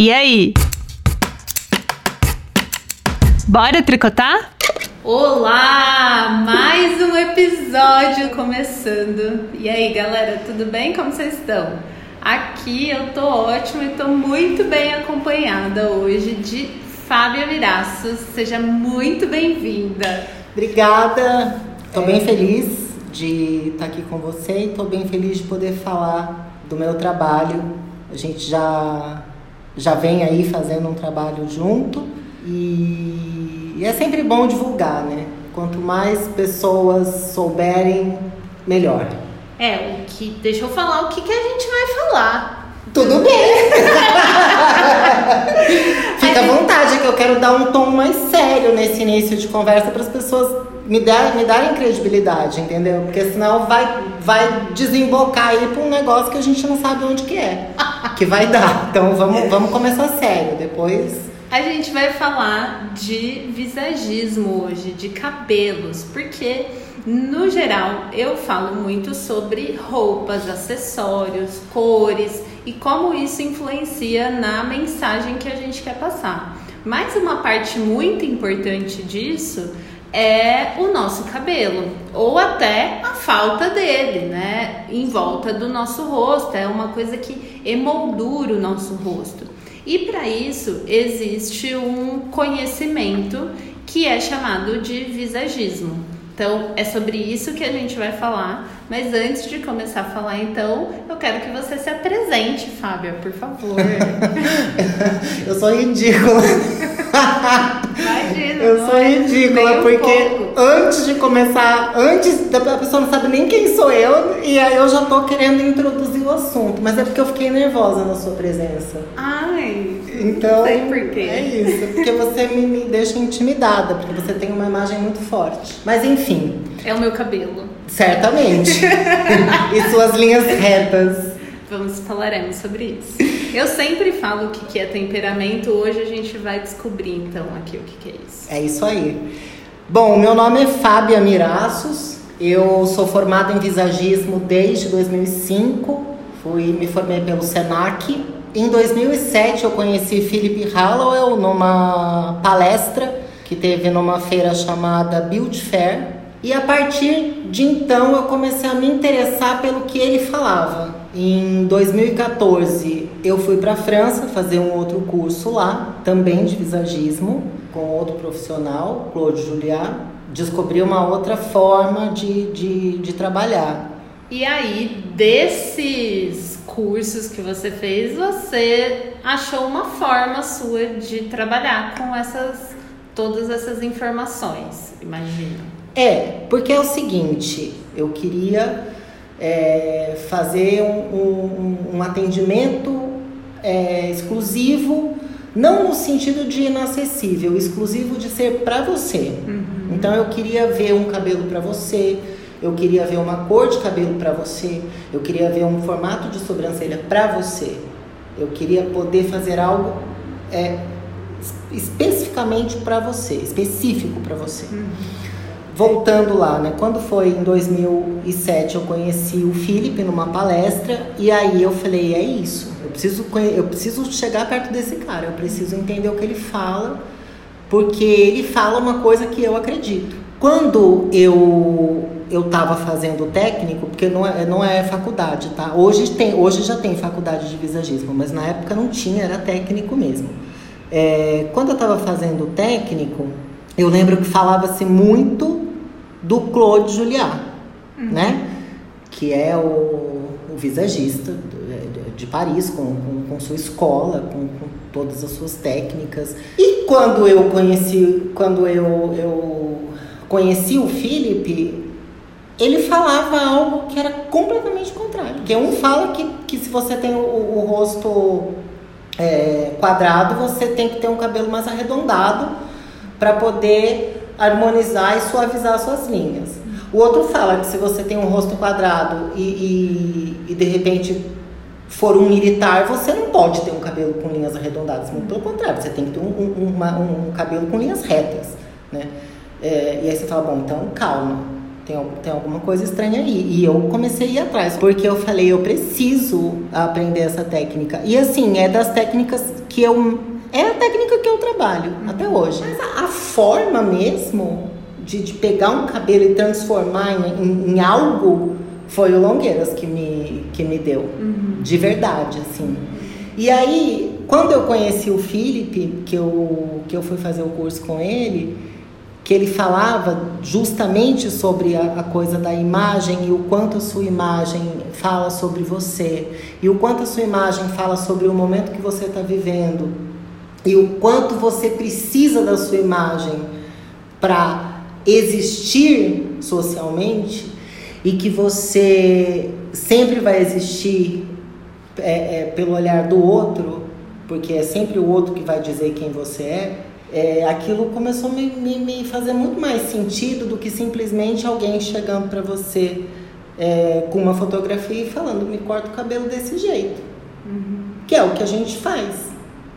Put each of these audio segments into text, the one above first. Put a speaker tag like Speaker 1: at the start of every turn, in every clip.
Speaker 1: E aí? Bora tricotar?
Speaker 2: Olá! Mais um episódio começando. E aí, galera, tudo bem? Como vocês estão? Aqui eu tô ótima e tô muito bem acompanhada hoje de Fábia Viraços. Seja muito bem-vinda.
Speaker 3: Obrigada. Tô bem feliz de estar aqui com você e tô bem feliz de poder falar do meu trabalho. A gente já já vem aí fazendo um trabalho junto e, e é sempre bom divulgar, né? Quanto mais pessoas souberem, melhor.
Speaker 2: É, o que. Deixa eu falar o que, que a gente vai falar.
Speaker 3: Tudo bem! Fica à vontade, que eu quero dar um tom mais sério nesse início de conversa para as pessoas me, dar, me darem credibilidade, entendeu? Porque senão vai, vai desembocar aí para um negócio que a gente não sabe onde que é, que vai dar. Então vamos, vamos começar sério, depois...
Speaker 2: A gente vai falar de visagismo hoje, de cabelos, porque no geral eu falo muito sobre roupas, acessórios, cores e como isso influencia na mensagem que a gente quer passar. Mas uma parte muito importante disso é o nosso cabelo, ou até a falta dele, né? Em volta do nosso rosto, é uma coisa que emoldura o nosso rosto. E para isso existe um conhecimento que é chamado de visagismo. Então, é sobre isso que a gente vai falar. Mas antes de começar a falar, então, eu quero que você se apresente, Fábia, por favor.
Speaker 3: eu sou ridícula.
Speaker 2: Imagina.
Speaker 3: Eu sou ridícula,
Speaker 2: um
Speaker 3: porque
Speaker 2: pouco.
Speaker 3: antes de começar, antes da pessoa não sabe nem quem sou eu, e aí eu já tô querendo introduzir o assunto. Mas é porque eu fiquei nervosa na sua presença.
Speaker 2: Ai,
Speaker 3: Então,
Speaker 2: sei por quê.
Speaker 3: é isso, porque você me, me deixa intimidada, porque você tem uma imagem muito forte. Mas enfim,
Speaker 2: É o meu cabelo.
Speaker 3: Certamente. e suas linhas retas.
Speaker 2: Vamos falaremos sobre isso. Eu sempre falo o que que é temperamento, hoje a gente vai descobrir então aqui o que que é isso.
Speaker 3: É isso aí. Bom, meu nome é Fábia Miraços. Eu sou formada em visagismo desde 2005. Fui me formei pelo Senac. Em 2007 eu conheci Philip Hallowell numa palestra que teve numa feira chamada Build Fair. E a partir de então eu comecei a me interessar pelo que ele falava. Em 2014 eu fui para a França fazer um outro curso lá, também de visagismo, com outro profissional, Claude Juliat. Descobri uma outra forma de, de, de trabalhar.
Speaker 2: E aí, desses cursos que você fez, você achou uma forma sua de trabalhar com essas todas essas informações, imagino.
Speaker 3: É, porque é o seguinte, eu queria é, fazer um, um, um atendimento é, exclusivo, não no sentido de inacessível, exclusivo de ser para você. Então eu queria ver um cabelo para você, eu queria ver uma cor de cabelo para você, eu queria ver um formato de sobrancelha para você. Eu queria poder fazer algo é, es- especificamente para você, específico para você. Voltando lá, né? Quando foi em 2007 eu conheci o Felipe numa palestra e aí eu falei, é isso. Eu preciso eu preciso chegar perto desse cara, eu preciso entender o que ele fala, porque ele fala uma coisa que eu acredito. Quando eu eu estava fazendo técnico, porque não é, não é faculdade, tá? Hoje tem, hoje já tem faculdade de visagismo, mas na época não tinha, era técnico mesmo. É, quando eu estava fazendo técnico, eu lembro que falava-se muito do Claude Juliat, né? Que é o, o visagista de, de Paris, com, com, com sua escola, com, com todas as suas técnicas. E quando eu conheci, quando eu, eu conheci o Philip, ele falava algo que era completamente contrário. Porque um fala que, que se você tem o, o rosto é, quadrado, você tem que ter um cabelo mais arredondado para poder harmonizar e suavizar suas linhas. O outro fala que se você tem um rosto quadrado e, e, e de repente for um militar, você não pode ter um cabelo com linhas arredondadas. Muito pelo contrário, você tem que ter um, um, uma- um cabelo com linhas retas. Né? É, e aí você fala, bom, então calma. Tem, tem alguma coisa estranha aí. E eu comecei a ir atrás, porque eu falei, eu preciso aprender essa técnica. E assim, é das técnicas que eu é a técnica que eu trabalho até hoje. Mas a, a forma mesmo de, de, pegar um cabelo e transformar em, em, em, algo foi o Longueiras que me, que me deu. Uhum. De verdade, assim. E aí, quando eu conheci o Felipe, que eu, que eu fui fazer o curso com ele, que ele falava justamente sobre a, a, coisa da imagem e o quanto a sua imagem fala sobre você, e o quanto a sua imagem fala sobre o momento que você está vivendo e o quanto você precisa da sua imagem para existir socialmente e que você sempre vai existir é, é, pelo olhar do outro, porque é sempre o outro que vai dizer quem você é, é aquilo começou a me, me, me, fazer muito mais sentido do que simplesmente alguém chegando para você é, com uma fotografia e falando me corta o cabelo desse jeito, uhum. que é o que a gente faz,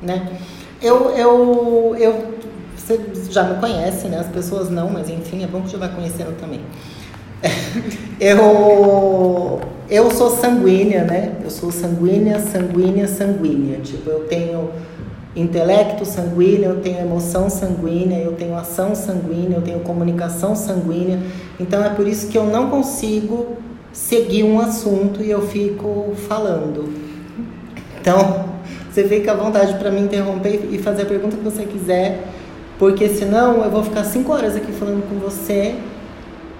Speaker 3: né? Eu, eu, eu, você já me conhece, né? As pessoas não, mas enfim, é bom que você vai conhecendo também. eu, eu sou sanguínea, né? Eu sou sanguínea, sanguínea, sanguínea. Tipo, eu tenho intelecto sanguíneo, eu tenho emoção sanguínea, eu tenho ação sanguínea, eu tenho comunicação sanguínea. Então é por isso que eu não consigo seguir um assunto e eu fico falando. Então, você fica à vontade para me interromper e fazer a pergunta que você quiser, porque senão eu vou ficar cinco horas aqui falando com você.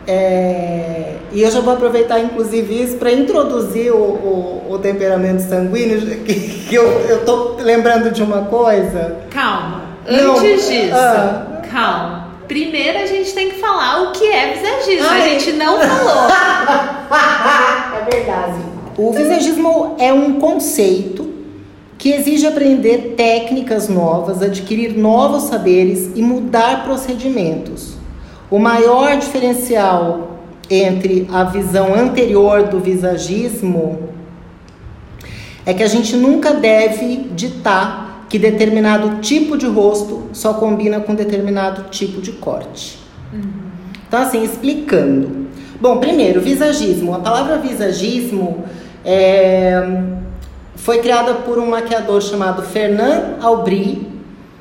Speaker 3: É, e eu já vou aproveitar, inclusive, isso para introduzir o, o, o, temperamento sanguíneo, que, que eu, eu tô lembrando de uma coisa.
Speaker 2: Calma. Não, Antes disso, ah, calma. Primeiro a gente tem que falar o que é visagismo. Ai. A gente não falou.
Speaker 3: é verdade. O visagismo é um conceito que exige aprender técnicas novas, adquirir novos saberes e mudar procedimentos. O maior diferencial entre a visão anterior do visagismo é que a gente nunca deve ditar que determinado tipo de rosto só combina com determinado tipo de corte. Uhum. Então, assim, explicando. Bom, primeiro, visagismo. A palavra visagismo é foi criada por um maquiador chamado Fernand Aubry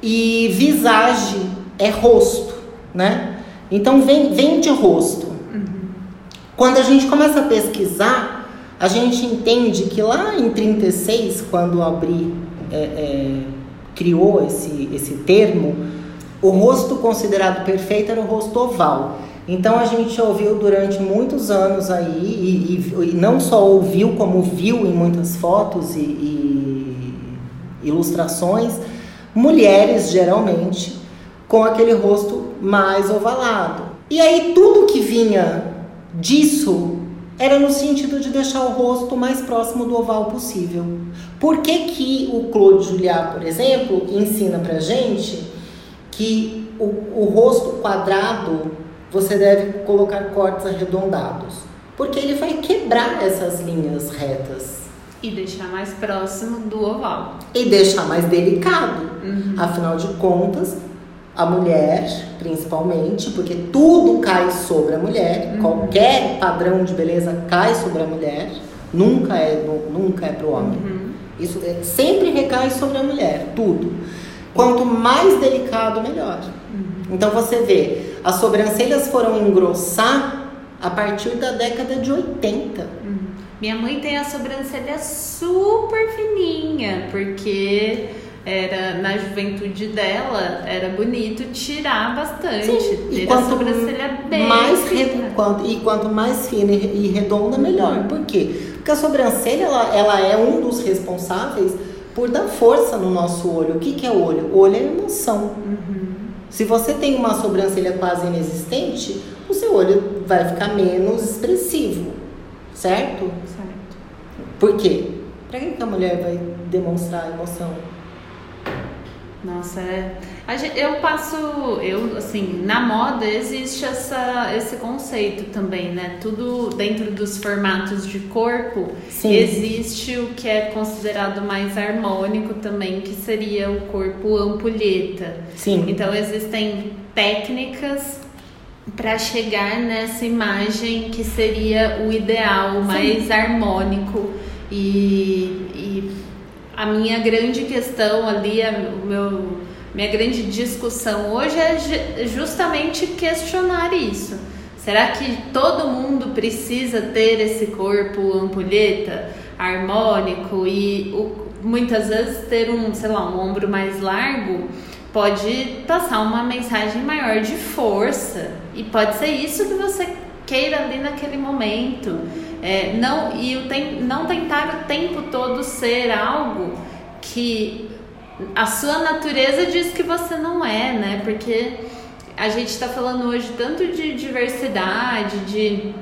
Speaker 3: e visage é rosto, né? Então vem, vem de rosto. Uhum. Quando a gente começa a pesquisar, a gente entende que lá em 36, quando Aubry é, é, criou esse, esse termo, o rosto considerado perfeito era o rosto oval. Então a gente ouviu durante muitos anos aí, e, e, e não só ouviu, como viu em muitas fotos e, e ilustrações, mulheres geralmente com aquele rosto mais ovalado. E aí tudo que vinha disso era no sentido de deixar o rosto mais próximo do oval possível. Por que, que o Claude Juliá, por exemplo, ensina pra gente que o, o rosto quadrado você deve colocar cortes arredondados, porque ele vai quebrar essas linhas retas.
Speaker 2: E deixar mais próximo do oval.
Speaker 3: E deixar mais delicado. Uhum. Afinal de contas, a mulher, principalmente, porque tudo cai sobre a mulher, uhum. qualquer padrão de beleza cai sobre a mulher, nunca é, nunca é para o homem. Uhum. Isso é, sempre recai sobre a mulher, tudo. Quanto mais delicado, melhor. Uhum. Então você vê, as sobrancelhas foram engrossar a partir da década de 80. Uhum.
Speaker 2: Minha mãe tem a sobrancelha super fininha, porque era na juventude dela era bonito tirar bastante. Sim,
Speaker 3: e quanto a sobrancelha bem mais fina. Quanto, e quanto mais fina e redonda, melhor. Por quê? Porque a sobrancelha ela, ela é um dos responsáveis por dar força no nosso olho. O que, que é o olho? O olho é emoção. Uhum. Se você tem uma sobrancelha quase inexistente, o seu olho vai ficar menos expressivo, certo?
Speaker 2: Certo.
Speaker 3: Por quê? Para que a mulher vai demonstrar emoção?
Speaker 2: Nossa, é. Eu passo, eu assim, na moda existe essa, esse conceito também, né? Tudo dentro dos formatos de corpo Sim. existe o que é considerado mais harmônico também, que seria o corpo ampulheta.
Speaker 3: Sim.
Speaker 2: Então existem técnicas para chegar nessa imagem que seria o ideal, mais Sim. harmônico e, e a minha grande questão ali, o meu, minha grande discussão hoje é justamente questionar isso. Será que todo mundo precisa ter esse corpo ampulheta, harmônico e o, muitas vezes ter um, sei lá, um ombro mais largo pode passar uma mensagem maior de força e pode ser isso que você queira ali naquele momento. É, não e o tem, não tentar o tempo todo ser algo que a sua natureza diz que você não é, né? Porque a gente está falando hoje tanto de diversidade, de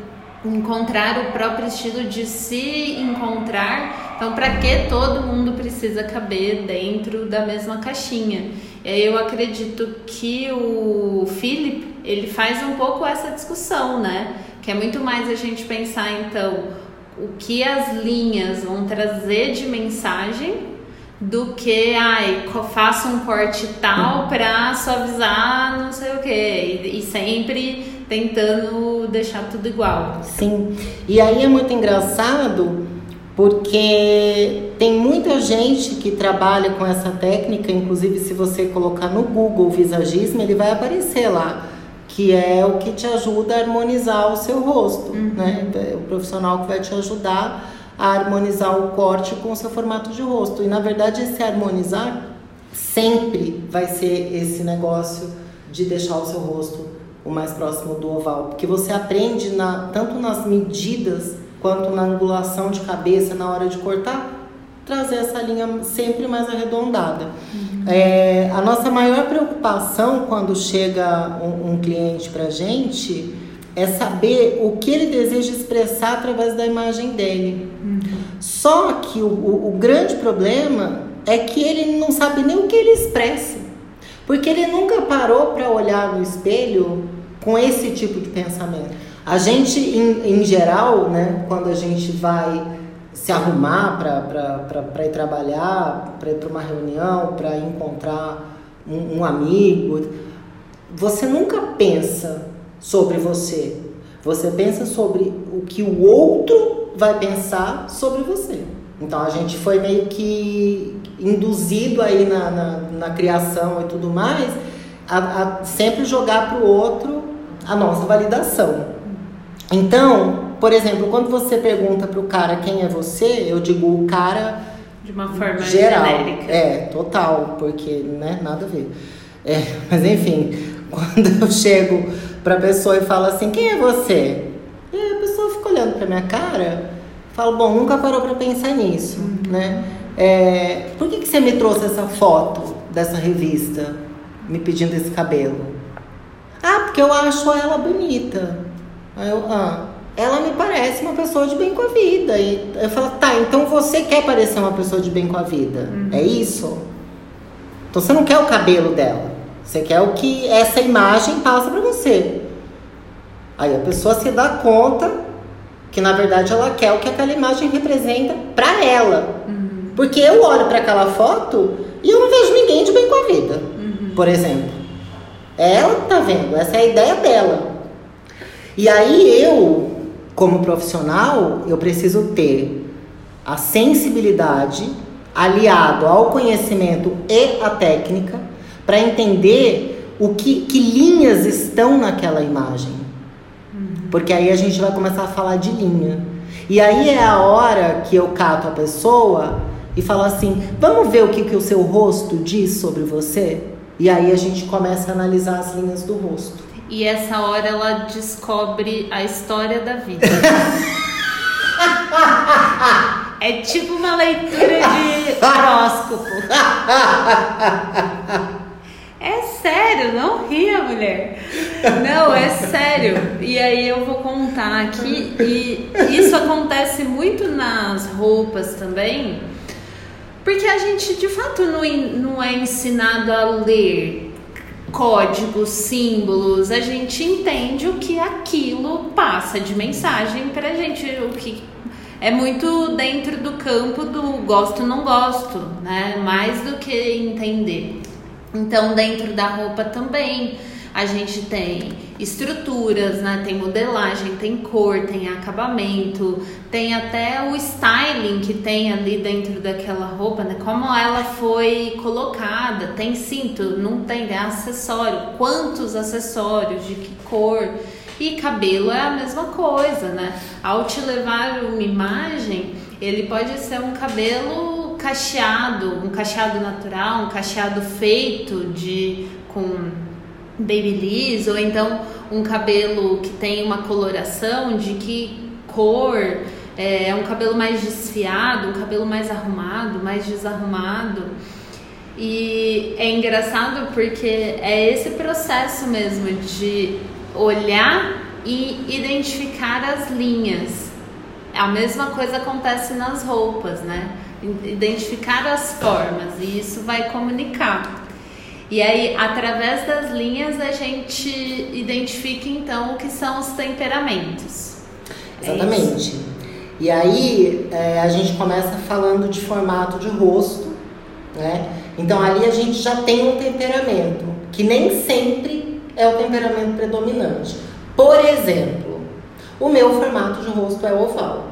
Speaker 2: encontrar o próprio estilo de se encontrar. Então, para que todo mundo precisa caber dentro da mesma caixinha? Eu acredito que o Philip ele faz um pouco essa discussão, né? Que é muito mais a gente pensar então o que as linhas vão trazer de mensagem do que ai faça um corte tal para suavizar não sei o que e, e sempre tentando deixar tudo igual.
Speaker 3: Sim. E aí é muito engraçado porque tem muita gente que trabalha com essa técnica, inclusive se você colocar no Google visagismo, ele vai aparecer lá, que é o que te ajuda a harmonizar o seu rosto, uhum. né? É o profissional que vai te ajudar a harmonizar o corte com o seu formato de rosto. E na verdade esse harmonizar sempre vai ser esse negócio de deixar o seu rosto o mais próximo do oval, porque você aprende na, tanto nas medidas quanto na angulação de cabeça na hora de cortar, trazer essa linha sempre mais arredondada. Uhum. É, a nossa maior preocupação quando chega um, um cliente para gente é saber o que ele deseja expressar através da imagem dele. Uhum. Só que o, o, o grande problema é que ele não sabe nem o que ele expressa, porque ele nunca parou para olhar no espelho com esse tipo de pensamento. A gente, em, em geral, né, quando a gente vai se arrumar para ir trabalhar, para ir para uma reunião, para encontrar um, um amigo, você nunca pensa sobre você. Você pensa sobre o que o outro vai pensar sobre você. Então a gente foi meio que induzido aí na, na, na criação e tudo mais a, a sempre jogar para o outro a nossa validação. Então, por exemplo, quando você pergunta para o cara quem é você, eu digo o cara
Speaker 2: de uma forma geral. genérica.
Speaker 3: É, total, porque né, nada a ver. É, mas enfim, quando eu chego para a pessoa e falo assim, quem é você? E a pessoa fica olhando para minha cara, falo, bom, nunca parou para pensar nisso, uhum. né? É, por que, que você me trouxe essa foto dessa revista, me pedindo esse cabelo? Ah, porque eu acho ela bonita. Aí eu, ah, ela me parece uma pessoa de bem com a vida. E eu falo, tá, então você quer parecer uma pessoa de bem com a vida. Uhum. É isso? Então você não quer o cabelo dela. Você quer o que essa imagem passa para você. Aí a pessoa se dá conta que na verdade ela quer o que aquela imagem representa para ela. Uhum. Porque eu olho para aquela foto e eu não vejo ninguém de bem com a vida, uhum. por exemplo. Ela tá vendo, essa é a ideia dela. E aí eu, como profissional, eu preciso ter a sensibilidade aliado ao conhecimento e à técnica para entender o que, que linhas estão naquela imagem. Porque aí a gente vai começar a falar de linha. E aí é a hora que eu cato a pessoa e falo assim: vamos ver o que, que o seu rosto diz sobre você? E aí a gente começa a analisar as linhas do rosto.
Speaker 2: E essa hora ela descobre a história da vida. é tipo uma leitura de horóscopo. É sério, não ria, mulher. Não, é sério. E aí eu vou contar aqui. E isso acontece muito nas roupas também. Porque a gente de fato não, não é ensinado a ler códigos, símbolos, a gente entende o que aquilo passa de mensagem pra gente, o que é muito dentro do campo do gosto não gosto, né? Mais do que entender. Então, dentro da roupa também, a gente tem estruturas, né? Tem modelagem, tem cor, tem acabamento, tem até o styling que tem ali dentro daquela roupa, né? Como ela foi colocada, tem cinto, não tem, é acessório, quantos acessórios, de que cor. E cabelo é a mesma coisa, né? Ao te levar uma imagem, ele pode ser um cabelo cacheado, um cacheado natural, um cacheado feito de com babyliss ou então um cabelo que tem uma coloração de que cor é, é um cabelo mais desfiado, um cabelo mais arrumado, mais desarrumado. E é engraçado porque é esse processo mesmo de olhar e identificar as linhas. A mesma coisa acontece nas roupas, né? Identificar as formas e isso vai comunicar. E aí, através das linhas, a gente identifica então o que são os temperamentos.
Speaker 3: É Exatamente. É e aí, é, a gente começa falando de formato de rosto, né? Então, ali a gente já tem um temperamento, que nem sempre é o temperamento predominante. Por exemplo, o meu formato de rosto é oval.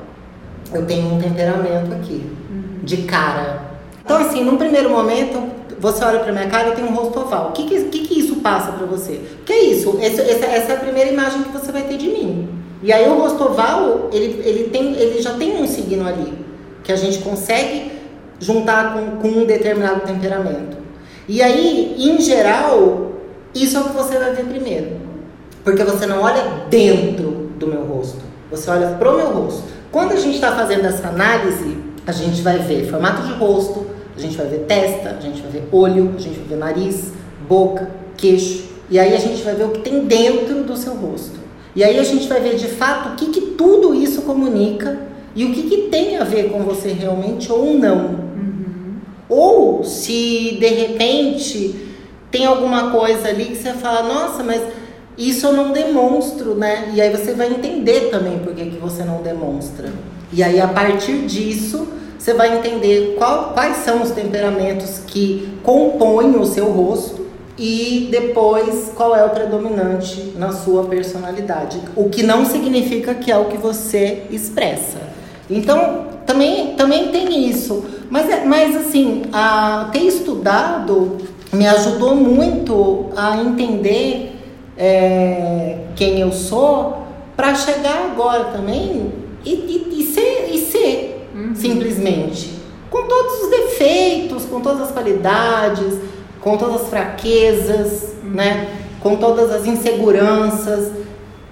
Speaker 3: Eu tenho um temperamento aqui, uhum. de cara. Então, assim, num primeiro momento, você olha pra minha cara, eu tenho um rosto oval. O que que, que, isso passa pra você? Que é isso? Esse, essa, essa é a primeira imagem que você vai ter de mim. E aí o rosto oval, ele, ele, tem, ele já tem um signo ali, que a gente consegue juntar com, com um determinado temperamento. E aí, em geral, isso é o que você vai ver primeiro. Porque você não olha dentro do meu rosto, você olha pro meu rosto. Quando a gente está fazendo essa análise, a gente vai ver formato de rosto, a gente vai ver testa, a gente vai ver olho, a gente vai ver nariz, boca, queixo. E aí a gente vai ver o que tem dentro do seu rosto. E aí a gente vai ver de fato o que, que tudo isso comunica e o que, que tem a ver com você realmente ou não. Uhum. Ou se de repente tem alguma coisa ali que você fala, nossa, mas isso eu não demonstro, né? E aí você vai entender também por que, que você não demonstra. E aí a partir disso você vai entender qual, quais são os temperamentos que compõem o seu rosto e depois qual é o predominante na sua personalidade. O que não significa que é o que você expressa. Então, também, também tem isso. Mas, é, mas assim, a, ter estudado me ajudou muito a entender é, quem eu sou para chegar agora também e, e, e ser, e ser. Simplesmente. Com todos os defeitos, com todas as qualidades, com todas as fraquezas, uhum. né? com todas as inseguranças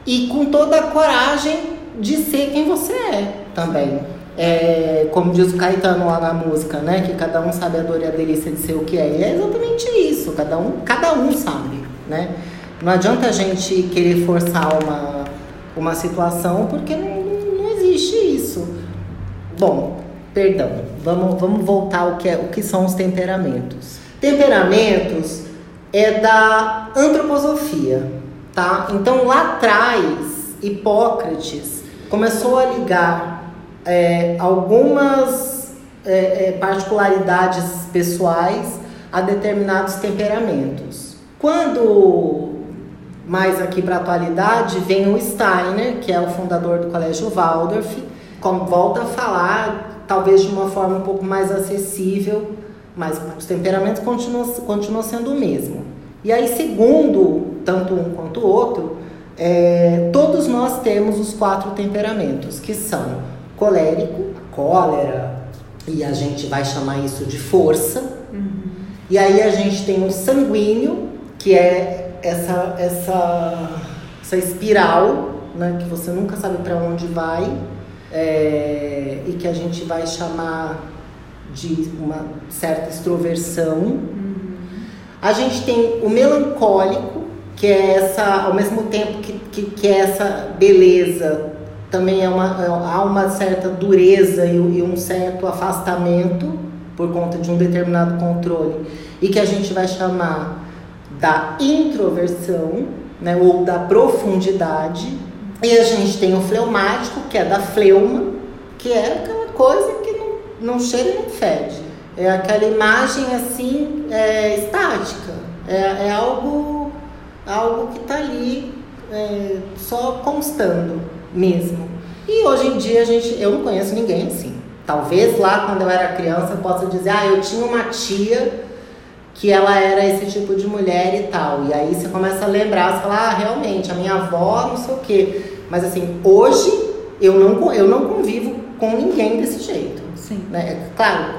Speaker 3: e com toda a coragem de ser quem você é também. É, como diz o Caetano lá na música, né? Que cada um sabe a dor e a delícia de ser o que é. E é exatamente isso, cada um, cada um sabe, né? Não adianta a gente querer forçar uma, uma situação porque não, não existe isso. Bom, perdão, vamos, vamos voltar ao que, é, o que são os temperamentos. Temperamentos é da antroposofia, tá? Então lá atrás, Hipócrates começou a ligar é, algumas é, é, particularidades pessoais a determinados temperamentos. Quando mais aqui para a atualidade vem o Steiner, que é o fundador do Colégio Waldorf, volta a falar, talvez de uma forma um pouco mais acessível, mas os temperamentos continuam, continuam sendo o mesmo. E aí, segundo tanto um quanto o outro, é, todos nós temos os quatro temperamentos, que são colérico, cólera, e a gente vai chamar isso de força. Uhum. E aí a gente tem o sanguíneo, que é essa, essa, essa espiral, né, que você nunca sabe para onde vai é, e que a gente vai chamar de uma certa extroversão. Uhum. A gente tem o melancólico, que é essa, ao mesmo tempo que, que, que é essa beleza, também é uma, é, há uma certa dureza e, e um certo afastamento por conta de um determinado controle, e que a gente vai chamar da introversão, né, ou da profundidade. E a gente tem o fleumático, que é da fleuma, que é aquela coisa que não, não cheira e não fede. É aquela imagem assim, é, estática. É, é algo algo que está ali é, só constando mesmo. E hoje em dia a gente, eu não conheço ninguém assim. Talvez lá quando eu era criança eu possa dizer, ah, eu tinha uma tia que ela era esse tipo de mulher e tal. E aí você começa a lembrar, você fala, ah, realmente, a minha avó, não sei o quê. Mas assim, hoje eu não, eu não convivo com ninguém desse jeito.
Speaker 2: Sim.
Speaker 3: Né? Claro,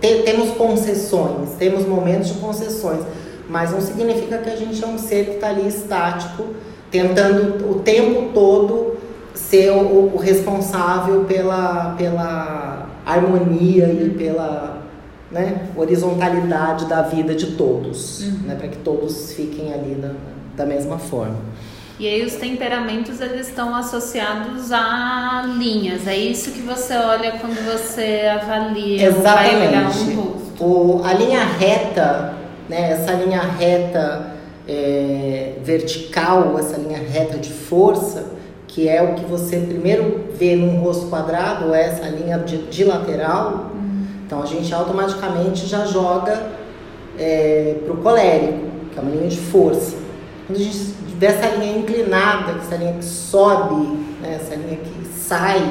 Speaker 3: temos concessões, temos momentos de concessões, mas não significa que a gente é um ser que está ali estático, tentando o tempo todo ser o, o responsável pela, pela harmonia e pela né, horizontalidade da vida de todos, uhum. né, para que todos fiquem ali da, da mesma forma.
Speaker 2: E aí os temperamentos eles estão associados a linhas. É isso que você olha quando você avalia
Speaker 3: Exatamente. um rosto. O, a linha reta, né, essa linha reta é, vertical, essa linha reta de força, que é o que você primeiro vê num rosto quadrado, é essa linha de, de lateral. Então a gente automaticamente já joga é, para o colérico, que é uma linha de força. Quando a gente vê essa linha inclinada, essa linha que sobe, né, essa linha que sai,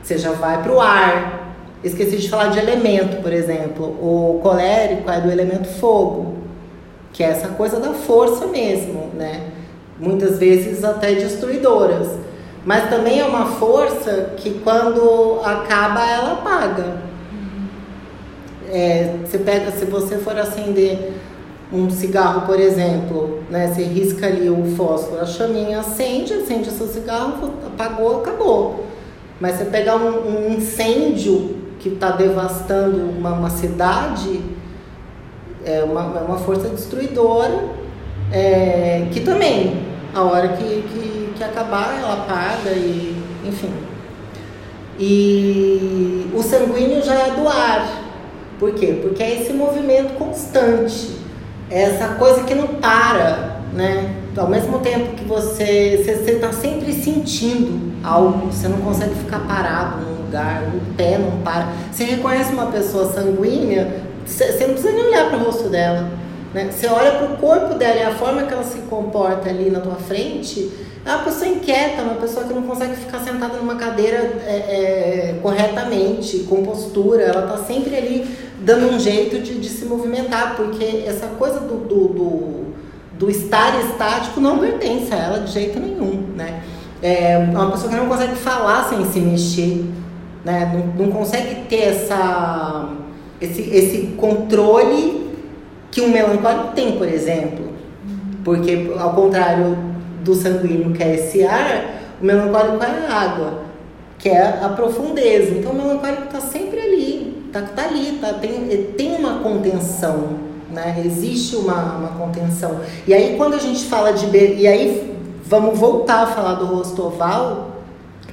Speaker 3: você já vai para o ar. Esqueci de falar de elemento, por exemplo. O colérico é do elemento fogo, que é essa coisa da força mesmo, né? Muitas vezes até destruidoras. Mas também é uma força que quando acaba ela apaga. É, você pega, se você for acender um cigarro, por exemplo, né, você risca ali o fósforo, a chaminha acende, acende o seu cigarro, apagou, acabou. Mas você pegar um, um incêndio que está devastando uma, uma, cidade, é uma, é uma força destruidora, é, que também, a hora que, que que acabar, ela apaga e enfim. E o sanguíneo já é do ar. Por quê? Porque é esse movimento constante, é essa coisa que não para, né? Ao mesmo tempo que você está sempre sentindo algo, você não consegue ficar parado num lugar, o pé não para. Você reconhece uma pessoa sanguínea, você não precisa nem olhar para o rosto dela. Né? Você olha para o corpo dela e a forma que ela se comporta ali na tua frente, é uma pessoa inquieta, uma pessoa que não consegue ficar sentada numa cadeira é, é, corretamente, com postura. Ela está sempre ali dando um jeito de, de, se movimentar, porque essa coisa do, do, do, do, estar estático não pertence a ela de jeito nenhum. Né? É uma pessoa que não consegue falar sem se mexer, né? não, não consegue ter essa, esse, esse controle que um melancólico tem, por exemplo. Porque, ao contrário do sanguíneo, que é esse ar, o melancólico é a água, que é a profundeza. Então o melancólico está sempre ali, está tá ali, tá, tem, tem uma contenção, né? existe uma, uma contenção. E aí quando a gente fala de. E aí vamos voltar a falar do rosto oval,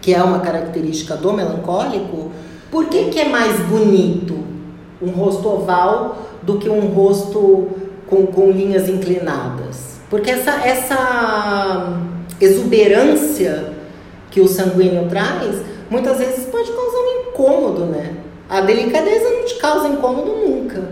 Speaker 3: que é uma característica do melancólico. Por que, que é mais bonito um rosto oval do que um rosto com, com linhas inclinadas? Porque essa, essa exuberância que o sanguíneo traz, muitas vezes pode causar um incômodo, né? A delicadeza não te causa incômodo nunca.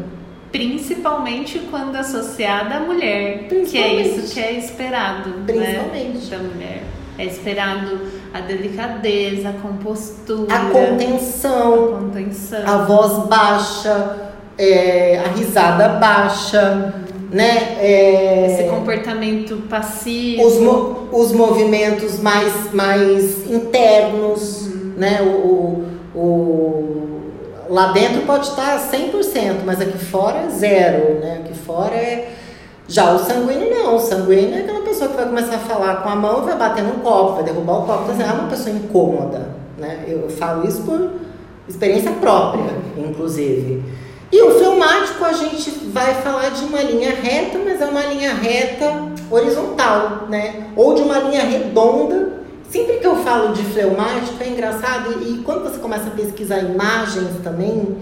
Speaker 2: Principalmente quando associada à mulher, que é isso que é esperado, né, Principalmente. Né, da mulher. É esperado a delicadeza, a compostura,
Speaker 3: a contenção,
Speaker 2: a, contenção.
Speaker 3: a voz baixa, é, a risada baixa né?
Speaker 2: É, Esse comportamento passivo.
Speaker 3: Os, mo os movimentos mais, mais internos, uhum. né? O, o, o, lá dentro pode estar 100%, mas aqui fora é zero, né? Aqui fora é... Já o sanguíneo não, o sanguíneo é aquela pessoa que vai começar a falar com a mão e vai bater no copo, vai derrubar o copo, então, assim, é uma pessoa incômoda, né? Eu falo isso por experiência própria, inclusive. E o filmático a gente vai falar de uma linha reta, mas é uma linha reta horizontal, né? Ou de uma linha redonda. Sempre que eu falo de fleumático é engraçado e, quando você começa a pesquisar imagens também,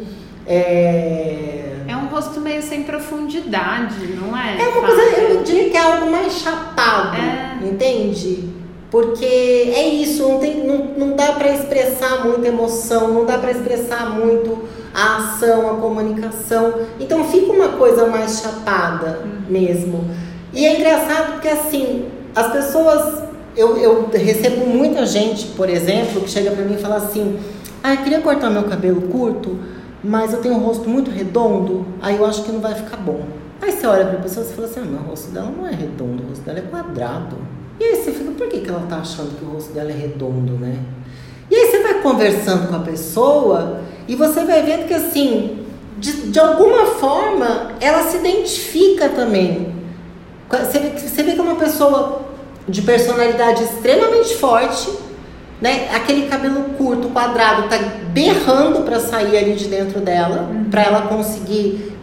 Speaker 3: é...
Speaker 2: é um rosto meio sem profundidade, não é?
Speaker 3: É uma coisa, eu diria que é algo mais chapado, é... entende? Porque é isso, não, tem, não, não dá para expressar muita emoção, não dá para expressar muito a ação, a comunicação. Então fica uma coisa mais chapada mesmo. E é engraçado porque assim, as pessoas. Eu, eu recebo muita gente, por exemplo, que chega pra mim e fala assim: Ah, eu queria cortar meu cabelo curto, mas eu tenho um rosto muito redondo, aí eu acho que não vai ficar bom. Aí você olha pra pessoa e fala assim: Ah, mas o rosto dela não é redondo, o rosto dela é quadrado. E aí você fica, por que, que ela tá achando que o rosto dela é redondo, né? E aí você vai conversando com a pessoa e você vai vendo que assim, de, de alguma forma, ela se identifica também. Você vê, você vê que é uma pessoa de personalidade extremamente forte, né? Aquele cabelo curto, quadrado, tá berrando para sair ali de dentro dela, uhum. para ela conseguir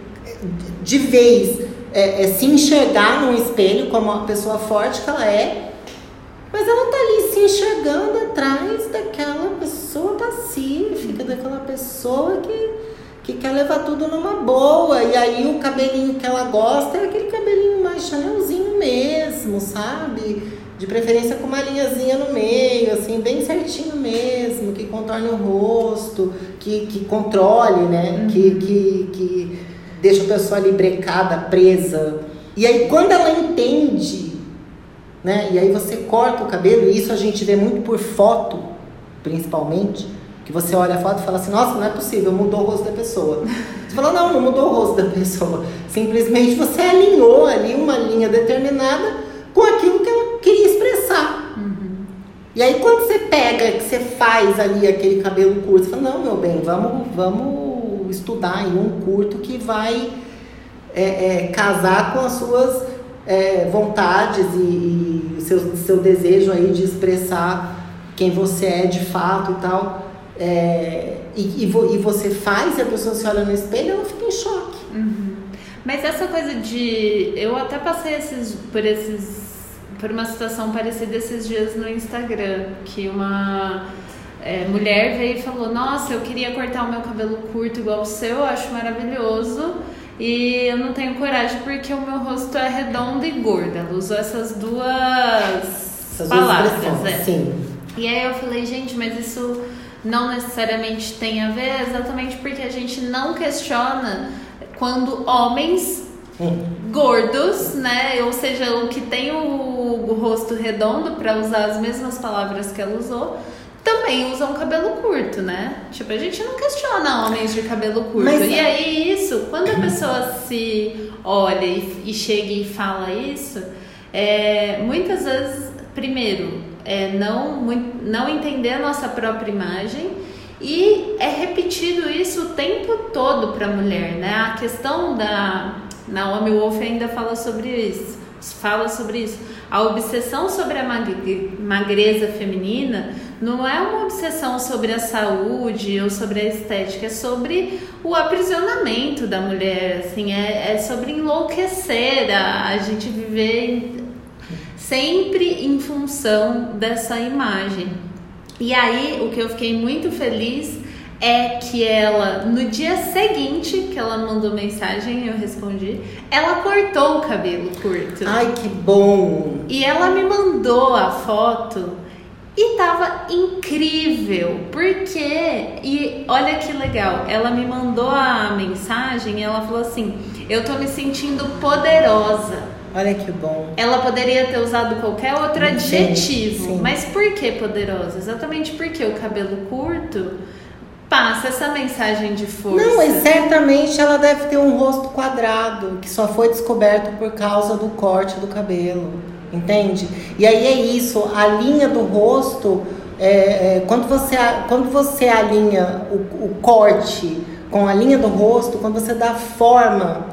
Speaker 3: de vez é, é, se enxergar num espelho como uma pessoa forte que ela é, mas ela tá ali se enxergando atrás daquela pessoa pacífica, daquela pessoa que, que quer levar tudo numa boa. E aí o cabelinho que ela gosta é aquele cabelinho mais chanelzinho mesmo, sabe? De preferência com uma linhazinha no meio, assim, bem certinho mesmo, que contorne o rosto, que, que controle, né? Uhum. Que, que, que deixa a pessoa ali brecada, presa. E aí quando ela entende, né? E aí você corta o cabelo, e isso a gente vê muito por foto, principalmente, que você olha a foto e fala assim, nossa, não é possível, mudou o rosto da pessoa. Você fala, não, não mudou o rosto da pessoa. Simplesmente você alinhou ali uma linha determinada com aquilo que ela queria expressar. Uhum. E aí quando você pega, que você faz ali aquele cabelo curto, você fala, não, meu bem, vamos, vamos estudar em um curto que vai é, é, casar com as suas é, vontades e, e seu, seu desejo aí de expressar quem você é de fato e tal. É, e, e, vo, e, você faz e a pessoa se olha no espelho ela fica em choque.
Speaker 2: Uhum. Mas essa coisa de. Eu até passei esses, por esses. por uma situação parecida esses dias no Instagram, que uma é, mulher veio e falou: Nossa, eu queria cortar o meu cabelo curto igual o seu, eu acho maravilhoso. E eu não tenho coragem porque o meu rosto é redondo e gordo. Ela usou essas duas essas palavras. Duas é. Sim. E aí eu falei, gente, mas isso não necessariamente tem a ver, exatamente porque a gente não questiona quando homens hum. gordos, né, ou seja, o que tem o, o rosto redondo, para usar as mesmas palavras que ela usou, também usam cabelo curto, né? Tipo, a gente não questiona homens de cabelo curto. Mas, e aí, isso, quando a pessoa se olha e, e chega e fala isso, é, muitas vezes, primeiro, é não, não entender a nossa própria imagem e é repetido isso o tempo todo para a mulher, né? A questão da Naomi Wolf ainda fala sobre isso, fala sobre isso. A obsessão sobre a magreza feminina não é uma obsessão sobre a saúde ou sobre a estética, é sobre o aprisionamento da mulher, assim, é, é sobre enlouquecer, a, a gente viver sempre em função dessa imagem. E aí, o que eu fiquei muito feliz é que ela, no dia seguinte que ela mandou mensagem, eu respondi, ela cortou o cabelo curto.
Speaker 3: Ai, que bom!
Speaker 2: E ela me mandou a foto e tava incrível, porque e olha que legal, ela me mandou a mensagem e ela falou assim: "Eu tô me sentindo poderosa".
Speaker 3: Olha que bom.
Speaker 2: Ela poderia ter usado qualquer outro adjetivo, sim. mas por que poderosa? Exatamente porque o cabelo curto passa essa mensagem de força.
Speaker 3: Não, e certamente ela deve ter um rosto quadrado que só foi descoberto por causa do corte do cabelo entende? E aí é isso, a linha do rosto, é, é, quando, você, quando você alinha o, o, corte com a linha do rosto, quando você dá forma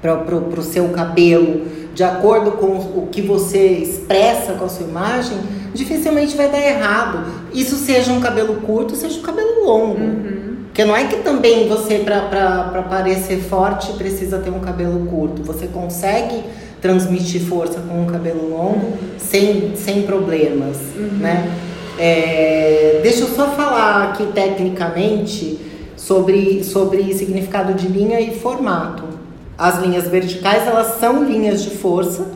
Speaker 3: para o seu cabelo, de acordo com o que você expressa com a sua imagem, dificilmente vai dar errado. Isso seja um cabelo curto, seja um cabelo longo. Uhum. Porque não é que também você, para parecer forte, precisa ter um cabelo curto. Você consegue transmitir força com um cabelo longo sem, sem problemas, uhum. né? É, deixa eu só falar aqui tecnicamente sobre, sobre significado de linha e formato. As linhas verticais, elas são linhas de força,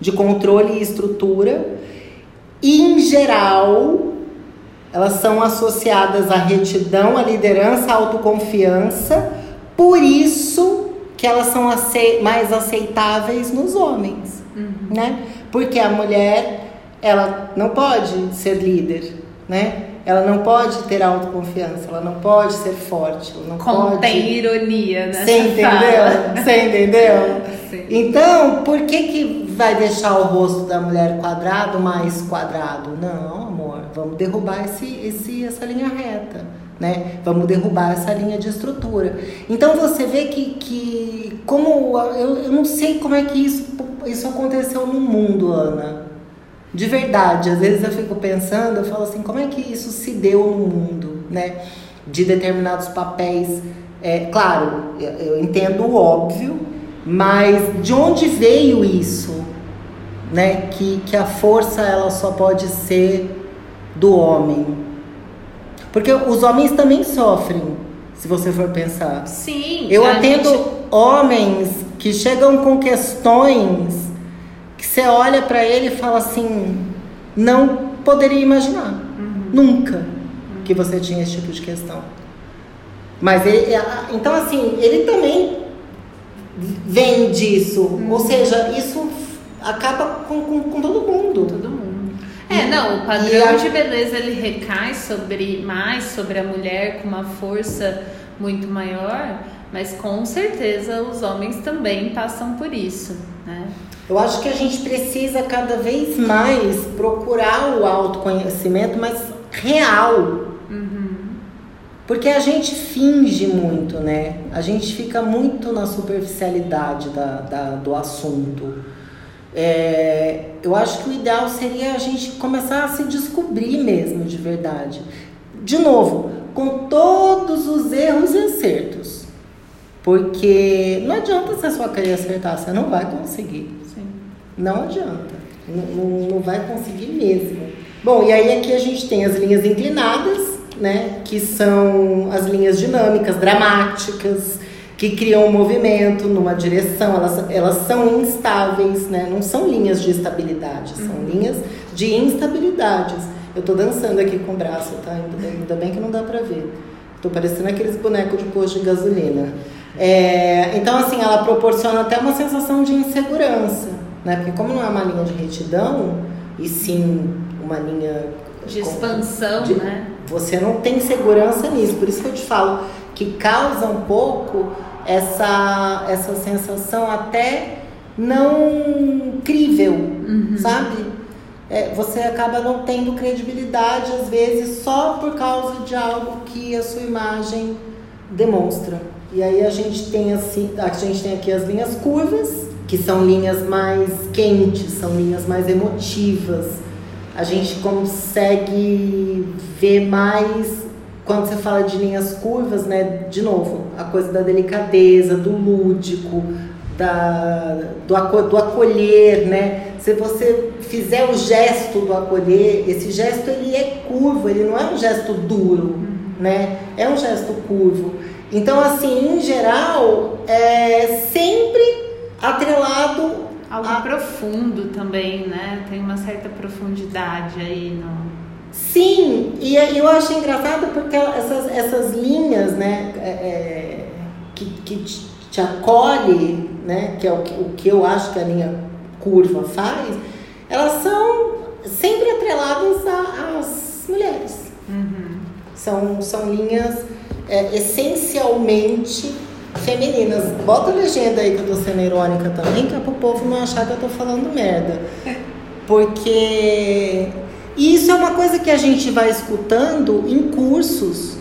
Speaker 3: de controle e estrutura, e em geral, elas são associadas à retidão, à liderança, à autoconfiança, por isso que elas são mais aceitáveis nos homens. né? Porque a mulher, ela não pode ser líder, né? Ela não pode ter autoconfiança, ela não pode ser forte, ela não
Speaker 2: Contém
Speaker 3: pode...
Speaker 2: ironia nessa
Speaker 3: Você entendeu?
Speaker 2: fala.
Speaker 3: Você entendeu?
Speaker 2: Sim.
Speaker 3: Então, por que que vai deixar o rosto da mulher quadrado mais quadrado? Não, amor, vamos derrubar esse, esse, essa linha reta, né? Vamos derrubar essa linha de estrutura. Então você vê que, que como eu, eu não sei como é que isso, isso aconteceu no mundo, Ana. De verdade, às vezes eu fico pensando, eu falo assim, como é que isso se deu no mundo, né? De determinados papéis. É, claro, eu, entendo o óbvio, mas de onde veio isso? Né? Que, que a força ela só pode ser do homem. Porque os homens também sofrem, se você for pensar.
Speaker 2: Sim.
Speaker 3: Eu atendo
Speaker 2: gente-
Speaker 3: homens que chegam com questões que você olha pra ele e fala assim, não poderia imaginar, nunca que você tinha esse tipo de questão. Mas ele, a- então assim, ele também vem disso, ou seja, isso acaba com, com, com todo mundo.
Speaker 2: Todo mundo. É, não, o padrão
Speaker 3: a-
Speaker 2: de beleza ele recai sobre mais sobre a mulher com uma força muito maior, mas com certeza os homens também passam por isso, né?
Speaker 3: Eu acho que a gente precisa cada vez mais procurar o autoconhecimento, mas real. Porque a gente finge muito, né? A gente fica muito na superficialidade da, da- do assunto. É, eu acho que o ideal seria a gente começar a se descobrir mesmo de verdade. De novo, com todos os erros e acertos. Porque não adianta você só querer acertar, você não vai conseguir.
Speaker 2: Sim.
Speaker 3: Não adianta. Não, não, não vai conseguir mesmo. Bom, e aí aqui a gente tem as linhas inclinadas, né? Que são as linhas dinâmicas, dramáticas, que criam um movimento numa direção. Elas, elas são instáveis, né? Não são linhas de estabilidade, são linhas de instabilidades. Eu tô dançando aqui com o braço, tá? Ainda bem, ainda bem que não dá pra ver. Tô parecendo aqueles bonecos de posto de gasolina. É, então, assim, ela proporciona até uma sensação de insegurança, né? Porque como não é uma linha de retidão, e sim uma linha
Speaker 2: De
Speaker 3: com-
Speaker 2: expansão,
Speaker 3: de-
Speaker 2: né?
Speaker 3: Você não tem segurança nisso. Por isso que eu te falo que causa um pouco essa, essa sensação até não crível, sabe? É, você acaba não tendo credibilidade, às vezes, só por causa de algo que a sua imagem demonstra. E aí a gente tem assim, a gente tem aqui as linhas curvas, que são linhas mais quentes, são linhas mais emotivas. A gente consegue ver mais quando você fala de linhas curvas, né? De novo, a coisa da delicadeza, do lúdico, da, do, aco- do acolher, né? Se você fizer o gesto do acolher, esse gesto ele é curvo, ele não é um gesto duro, né? É um gesto curvo. Então, assim, em geral, é sempre atrelado
Speaker 2: Algo
Speaker 3: a-
Speaker 2: profundo também, né? Tem uma certa profundidade aí no.
Speaker 3: Sim, e aí eu acho engraçado porque essas, essas linhas, né, é, é, que, que te, acolhe, né, que é o que, o que eu acho que a linha curva faz, elas são sempre atreladas às mulheres. São, são linhas é, essencialmente femininas. Bota a legenda aí que eu tô sendo irônica também, que é pro povo não achar que eu tô falando merda. Porque isso é uma coisa que a gente vai escutando em cursos.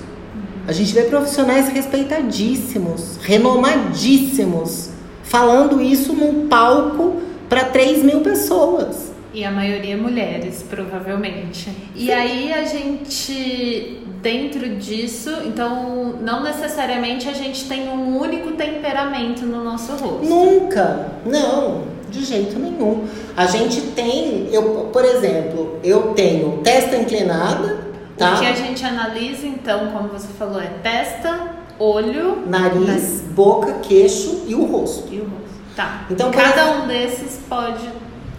Speaker 3: A gente vê profissionais respeitadíssimos, renomadíssimos, falando isso num palco para 3 mil pessoas.
Speaker 2: E a maioria mulheres, provavelmente. E aí a gente, dentro disso, então não necessariamente a gente tem um único temperamento no nosso rosto.
Speaker 3: Nunca, não, de jeito nenhum. A gente tem, eu, por exemplo, eu tenho testa inclinada, tá?
Speaker 2: O que a gente analisa, então, como você falou, é testa, olho
Speaker 3: Nariz, boca, queixo e o rosto.
Speaker 2: e o rosto. Tá.
Speaker 3: Então,
Speaker 2: cada um desses pode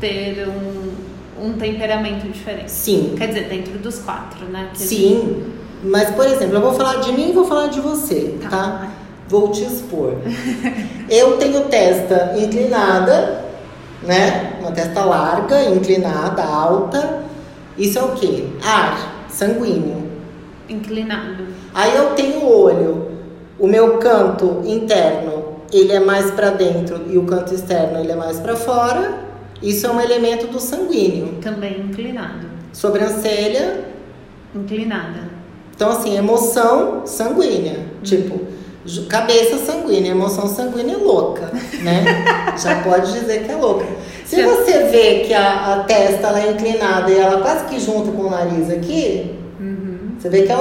Speaker 2: ter um, um temperamento diferente.
Speaker 3: Sim,
Speaker 2: Quer dizer, dentro dos quatro, né? Que
Speaker 3: sim. Mas, por exemplo, eu vou falar de mim e vou falar de você,
Speaker 2: Tá.
Speaker 3: tá? Vou te expor. eu tenho testa inclinada, né? Uma testa larga, inclinada, alta. Isso é o quê? Ar, sanguíneo.
Speaker 2: Inclinado.
Speaker 3: Aí eu tenho o olho. O meu canto interno, ele é mais para dentro e o canto externo, ele é mais para fora. Isso é um elemento do sanguíneo.
Speaker 2: Também inclinado.
Speaker 3: Sobrancelha,
Speaker 2: Inclinada.
Speaker 3: então assim, emoção sanguínea. Tipo, cabeça sanguínea, emoção sanguínea é louca, né? Já pode dizer que é louca. Se você vê que a, a testa ela é inclinada e ela quase que junta com o nariz aqui, você vê que é,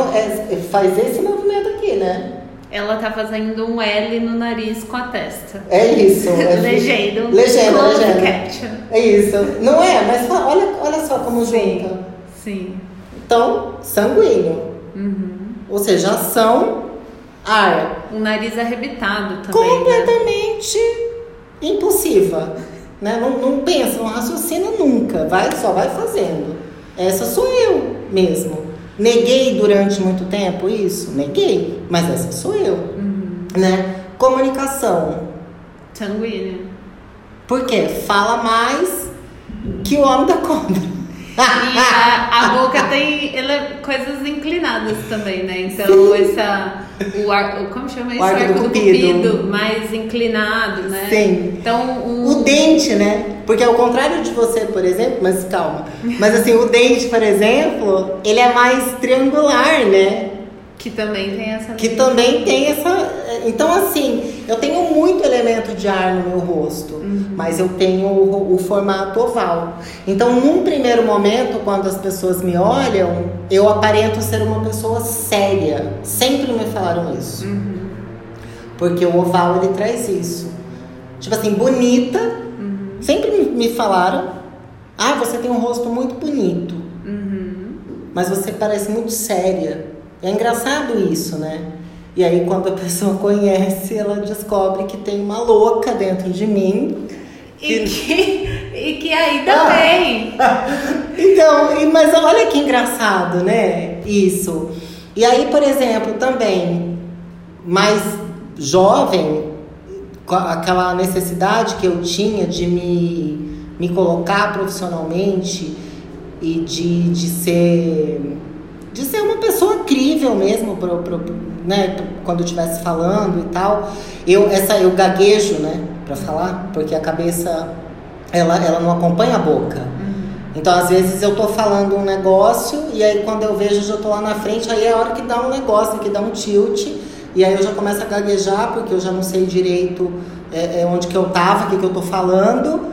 Speaker 3: é- faz esse movimento aqui, né?
Speaker 2: Ela tá fazendo um L no nariz com a testa.
Speaker 3: É isso. É,
Speaker 2: Legenda. um
Speaker 3: Legenda, legenda.
Speaker 2: caption.
Speaker 3: É isso. Não é? Mas olha, olha só como
Speaker 2: Sim.
Speaker 3: junta.
Speaker 2: Sim.
Speaker 3: Então, sanguíneo. Ou seja, ação, ar.
Speaker 2: Um nariz arrebitado também. Né?
Speaker 3: completamente impulsiva. Né? Não, não pensa, não raciocina nunca. Vai, só vai fazendo. Essa sou eu mesmo. Neguei durante muito tempo isso? Neguei. Mas essa sou eu. Né? Comunicação.
Speaker 2: Sanguíneo.
Speaker 3: Por quê? Fala mais que o homem da cobra.
Speaker 2: E a, a boca tem ele, é coisas inclinadas também, né? Então, essa. O ar, o- como chama isso?
Speaker 3: O arco do cupido.
Speaker 2: mais inclinado, né?
Speaker 3: Sim.
Speaker 2: Então, um,
Speaker 3: O dente, né? Porque ao contrário de você, por exemplo, mas calma. Mas assim, o dente, por exemplo, ele é mais triangular, né?
Speaker 2: Que também tem essa.
Speaker 3: Que também tem essa. Então, assim, eu tenho muito elemento de ar no meu rosto, mas eu tenho o, o formato oval. Então, num primeiro momento, quando as pessoas me olham, eu aparento ser uma pessoa séria. Sempre me falaram isso. Porque o oval ele traz isso. Tipo assim, bonita. Sempre me, me falaram: ah, você tem um rosto muito bonito, mas você parece muito séria. É engraçado isso, né? E aí, quando a pessoa conhece, ela descobre que tem uma louca dentro de mim.
Speaker 2: E que, e que ainda
Speaker 3: Ah. Então, mas olha que engraçado, né? Isso. E aí, por exemplo, também, mais jovem, aquela necessidade que eu tinha de me, me colocar profissionalmente e de, de ser de ser uma pessoa crível mesmo pro, pro, né, quando eu estivesse falando e tal. Eu essa eu gaguejo né para falar porque a cabeça ela, ela não acompanha a boca. Então, às vezes eu tô falando um negócio e aí quando eu vejo, eu já tô lá na frente, aí é a hora que dá um negócio, que dá um tilt, e aí eu já começo a gaguejar, porque eu já não sei direito é, é, onde que eu tava, o que, que eu tô falando,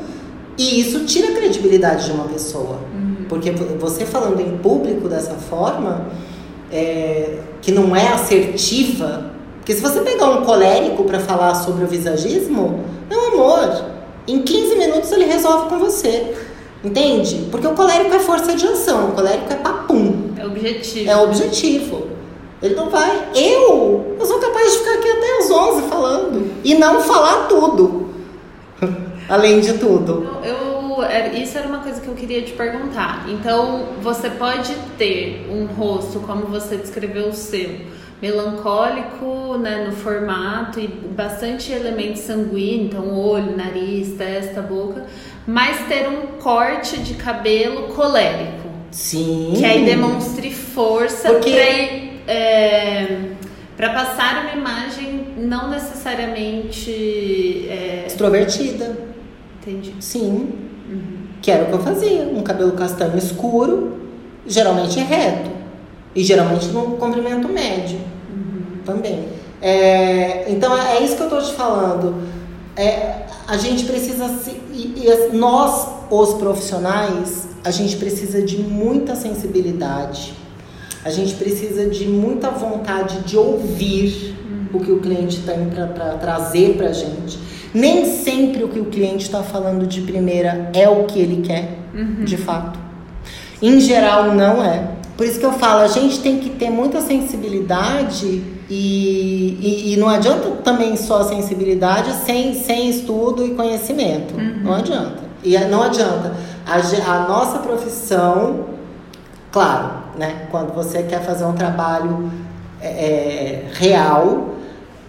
Speaker 3: e isso tira a credibilidade de uma pessoa. Porque vo- você falando em público dessa forma, é, que não é assertiva, porque se você pegar um colérico para falar sobre o visagismo, meu amor, em 15 minutos ele resolve com você. Entende? Porque o colérico é força de ação, o colérico é papum,
Speaker 2: É objetivo.
Speaker 3: é objetivo. Ele não vai. Eu, eu sou capaz de ficar aqui até as 11 falando e não falar tudo. Além de tudo.
Speaker 2: Eu, eu- isso era uma coisa que eu queria te perguntar. Então, você pode ter um rosto, como você descreveu o seu, melancólico né, no formato e bastante elemento sanguíneo, então olho, nariz, testa, boca, mas ter um corte de cabelo colérico,
Speaker 3: Sim.
Speaker 2: que aí demonstre força
Speaker 3: Porque-
Speaker 2: para. É, passar uma imagem não necessariamente. É,
Speaker 3: Extrovertida.
Speaker 2: entendi.
Speaker 3: Sim. Que era o que eu fazia. Um cabelo castanho escuro, geralmente reto. E geralmente num comprimento médio também. É, então é, isso que eu tô te falando. É, a gente precisa se, e, e nós, os profissionais, a gente precisa de muita sensibilidade. A gente precisa de muita vontade de ouvir o que o cliente tem para trazer para a gente. Nem sempre o que o cliente está falando de primeira é o que ele quer, de fato. Em geral, não é. Por isso que eu falo, a gente tem que ter muita sensibilidade e, e, e não adianta também só a sensibilidade sem, sem estudo e conhecimento. Não adianta. E não adianta. A, a nossa profissão, claro, né? Quando você quer fazer um trabalho é, é, real,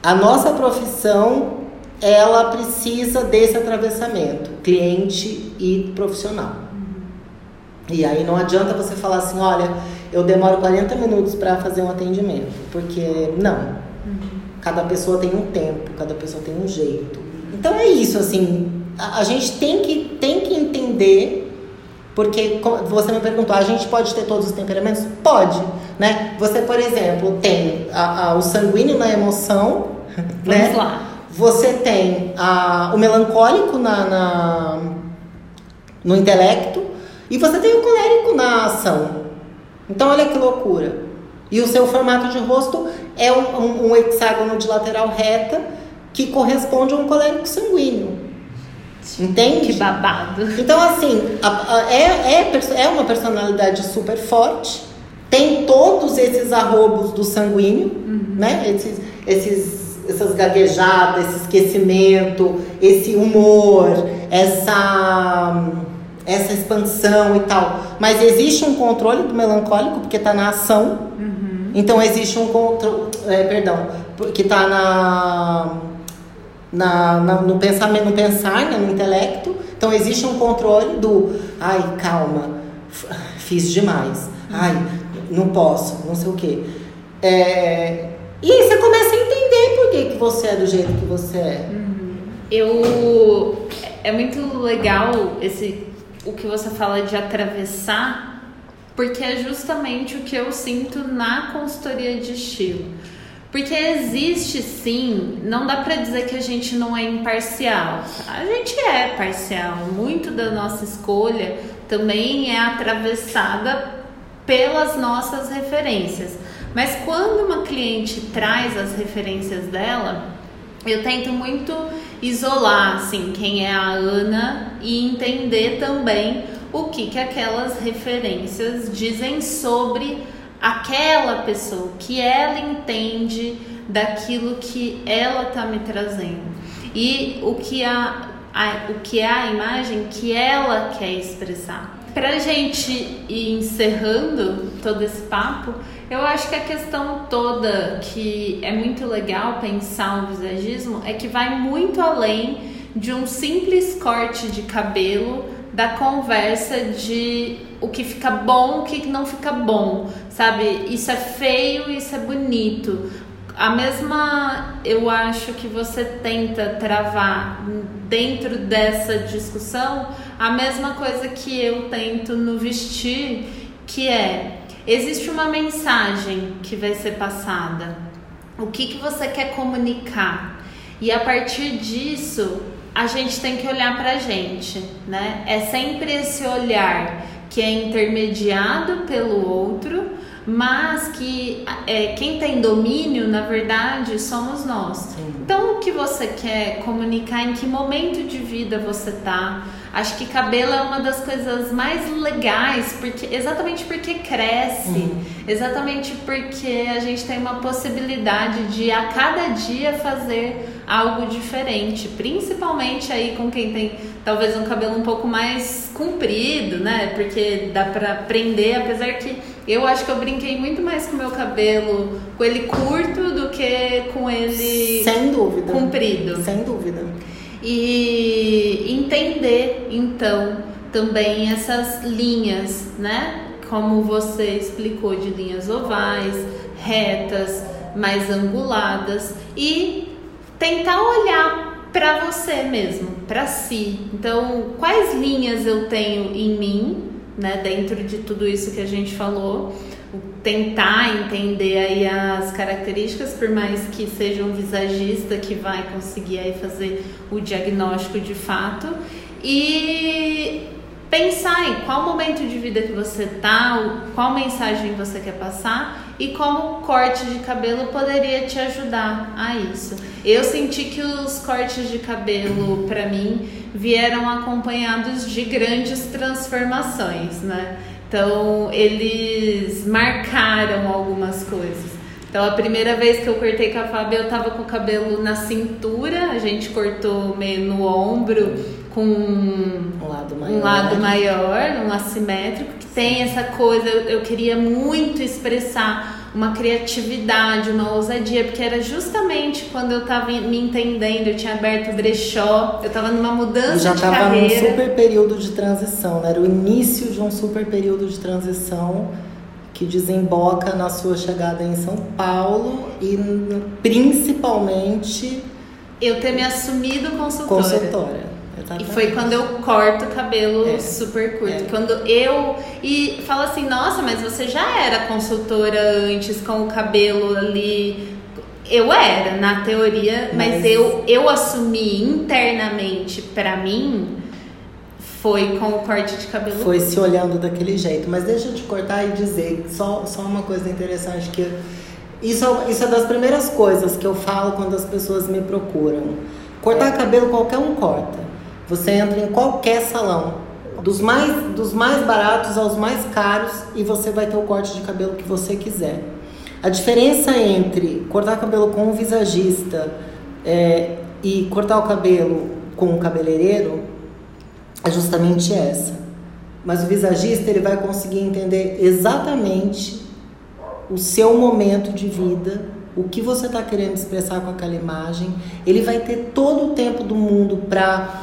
Speaker 3: a nossa profissão ela precisa desse atravessamento, cliente e profissional. E aí não adianta você falar assim, olha, eu demoro 40 minutos para fazer um atendimento, porque não. Cada pessoa tem um tempo, cada pessoa tem um jeito. Então é isso, assim, a, a gente tem que, tem que entender, porque você me perguntou, a gente pode ter todos os temperamentos? Pode, né? Você, por exemplo, tem a, a, o sanguíneo na emoção,
Speaker 2: Vamos
Speaker 3: né?
Speaker 2: lá.
Speaker 3: Você tem a, o melancólico na, na, no intelecto e você tem o colérico na ação. Então, olha que loucura. E o seu formato de rosto é um, um, um hexágono de lateral reta que corresponde a um colérico sanguíneo. Entende?
Speaker 2: Que babado.
Speaker 3: Então, assim, a, a, é, é, é uma personalidade super forte, tem todos esses arrobos do sanguíneo, uhum. né? Esses, esses, essas gaguejadas, esse esquecimento, esse humor, essa, essa expansão e tal. Mas existe um controle do melancólico, porque está na ação. Uhum. Então, existe um controle, é, perdão, que está na na, na, no pensamento, no pensar, né, no intelecto. Então existe um controle do, ai, calma, fiz demais, ai, não posso, não sei o quê. É, e aí você começa a entender que, que você é do jeito que você é.
Speaker 2: Uhum. Eu é muito legal esse o que você fala de atravessar, porque é justamente o que eu sinto na consultoria de estilo porque existe sim, não dá para dizer que a gente não é imparcial. A gente é parcial. Muito da nossa escolha também é atravessada pelas nossas referências. Mas quando uma cliente traz as referências dela, eu tento muito isolar assim quem é a Ana e entender também o que que aquelas referências dizem sobre aquela pessoa, que ela entende daquilo que ela está me trazendo e o que, a, a, o que é a imagem que ela quer expressar. Para a gente ir encerrando todo esse papo, eu acho que a questão toda que é muito legal pensar o visagismo é que vai muito além de um simples corte de cabelo da conversa de o que fica bom, o que não fica bom, sabe? Isso é feio, isso é bonito. A mesma, eu acho que você tenta travar dentro dessa discussão, a mesma coisa que eu tento no vestir, que é existe uma mensagem que vai ser passada. O que, que você quer comunicar? E a partir disso, a gente tem que olhar para a gente, né? É sempre esse olhar que é intermediado pelo outro, mas que é, quem tem domínio, na verdade, somos nós. Sim. Então, o que você quer comunicar, em que momento de vida você tá? Acho que cabelo é uma das coisas mais legais, porque exatamente porque cresce, uhum. exatamente porque a gente tem uma possibilidade de a cada dia fazer algo diferente, principalmente aí com quem tem talvez um cabelo um pouco mais comprido, né? Porque dá pra prender, apesar que eu acho que eu brinquei muito mais com o meu cabelo, com ele curto do que com ele
Speaker 3: Sem dúvida.
Speaker 2: comprido.
Speaker 3: Sem dúvida.
Speaker 2: E entender então também essas linhas, né? Como você explicou de linhas ovais, retas, mais anguladas e tentar olhar para você mesmo, para si. Então, quais linhas eu tenho em mim, né, dentro de tudo isso que a gente falou? Tentar entender aí as características, por mais que seja um visagista que vai conseguir aí fazer o diagnóstico de fato e pensar em qual momento de vida que você tá, qual mensagem você quer passar e como o corte de cabelo poderia te ajudar a isso. Eu senti que os cortes de cabelo para mim vieram acompanhados de grandes transformações, né? Então, eles marcaram algumas coisas. Então, a primeira vez que eu cortei com a Fábio, eu tava com o cabelo na cintura, a gente cortou meio no ombro, com um
Speaker 3: lado maior,
Speaker 2: um, lado maior, um assimétrico, que tem essa coisa, eu, eu queria muito expressar uma criatividade, uma ousadia, porque era justamente quando eu tava me entendendo, eu tinha aberto brechó, eu tava numa mudança
Speaker 3: já
Speaker 2: de
Speaker 3: tava
Speaker 2: carreira.
Speaker 3: num super período de transição, né? Era o início de um super período de transição que desemboca na sua chegada em São Paulo e principalmente
Speaker 2: eu ter me assumido consultora.
Speaker 3: consultora.
Speaker 2: E foi quando eu corto o cabelo
Speaker 3: É.
Speaker 2: super curto.
Speaker 3: É.
Speaker 2: Quando eu. E fala assim, nossa, mas você já era consultora antes com o cabelo ali. Eu era, na teoria, mas,
Speaker 3: Mas-
Speaker 2: eu, eu assumi internamente pra mim foi com o corte de cabelo
Speaker 3: foi se olhando daquele jeito. Mas deixa eu te cortar e dizer só, só uma coisa interessante que isso, é- isso é das primeiras coisas que eu falo quando as pessoas me procuram. Cortar cabelo qualquer um corta. Você entra em qualquer salão, dos mais, dos mais baratos aos mais caros, e você vai ter o corte de cabelo que você quiser. A diferença entre cortar cabelo com um visagista é, e cortar o cabelo com um cabeleireiro é justamente essa. Mas o visagista ele vai conseguir entender exatamente o seu momento de vida, o que você está querendo expressar com aquela imagem. Ele vai ter todo o tempo do mundo para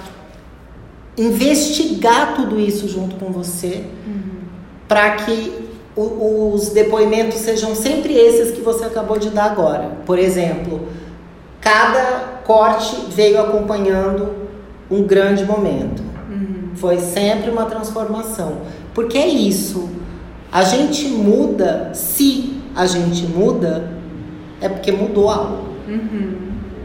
Speaker 3: investigar tudo isso junto com você, para que o- os depoimentos sejam sempre esses que você acabou de dar agora. Por exemplo, cada corte veio acompanhando um grande momento. Foi sempre uma transformação. Porque é isso. A gente muda, se a gente muda, é porque mudou algo.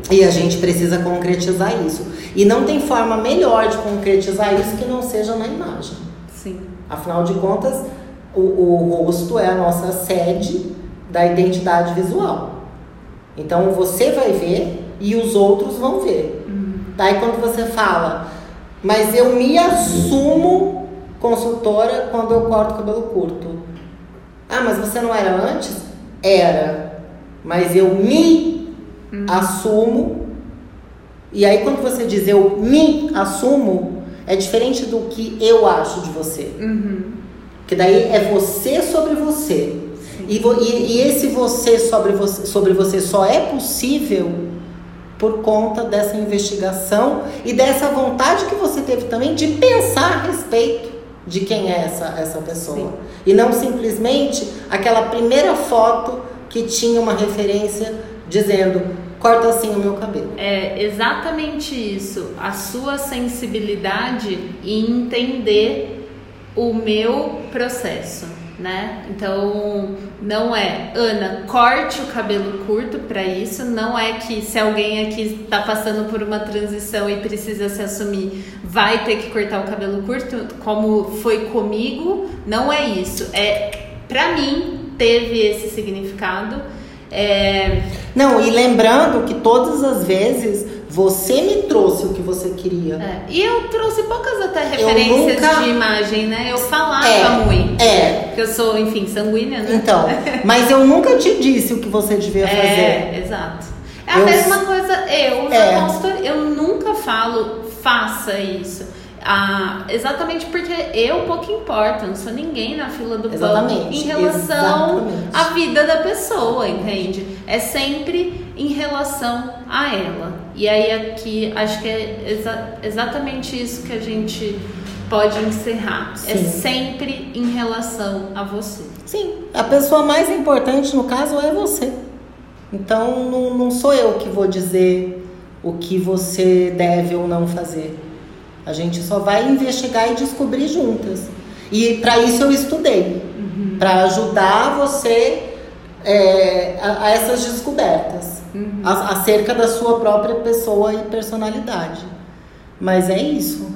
Speaker 3: E a gente precisa concretizar isso. E não tem forma melhor de concretizar isso que não seja na imagem.
Speaker 2: Sim.
Speaker 3: Afinal de contas, o, o rosto é a nossa sede da identidade visual. Então você vai ver e os outros vão ver. Daí quando você fala, mas eu me assumo consultora quando eu corto cabelo curto. Ah, mas você não era antes? Era. Mas eu me assumo. E aí quando você diz eu me assumo, é diferente do que eu acho de você. Que daí é você sobre você. E, e- e esse você sobre, você sobre você só é possível por conta dessa investigação e dessa vontade que você teve também de pensar a respeito de quem é essa, essa pessoa.
Speaker 2: Sim.
Speaker 3: E não simplesmente aquela primeira foto que tinha uma referência dizendo corta assim o meu cabelo.
Speaker 2: É exatamente isso. A sua sensibilidade em entender o meu processo, né? Então, não é, Ana, corte o cabelo curto para isso. Não é que se alguém aqui está passando por uma transição e precisa se assumir, vai ter que cortar o cabelo curto, como foi comigo. Não é isso. É, para mim, teve esse significado. É,
Speaker 3: Não, e lembrando que todas as vezes você me trouxe o que você queria.
Speaker 2: É, E eu trouxe poucas até referências
Speaker 3: nunca-
Speaker 2: de imagem, né? Eu falava
Speaker 3: É,
Speaker 2: muito.
Speaker 3: é.
Speaker 2: Porque eu sou, enfim, sanguínea, né?
Speaker 3: Então, mas eu nunca te disse o que você devia fazer.
Speaker 2: É, exato. É a
Speaker 3: Eu-
Speaker 2: mesma coisa, eu
Speaker 3: É.
Speaker 2: consultoria, eu nunca falo faça isso. Ah, exatamente porque eu pouco importo, eu não sou ninguém na fila do pão
Speaker 3: Exatamente,
Speaker 2: em relação
Speaker 3: exatamente.
Speaker 2: à vida da pessoa, entende? É sempre em relação a ela. E aí aqui acho que é exa- exatamente isso que a gente pode encerrar. É
Speaker 3: Sim.
Speaker 2: sempre em relação a você.
Speaker 3: Sim, a pessoa mais importante no caso é você. Então não, não sou eu que vou dizer o que você deve ou não fazer. A gente só vai investigar e descobrir juntas. E para isso eu estudei, para ajudar você é, a, a essas descobertas a- acerca da sua própria pessoa e personalidade. Mas é isso.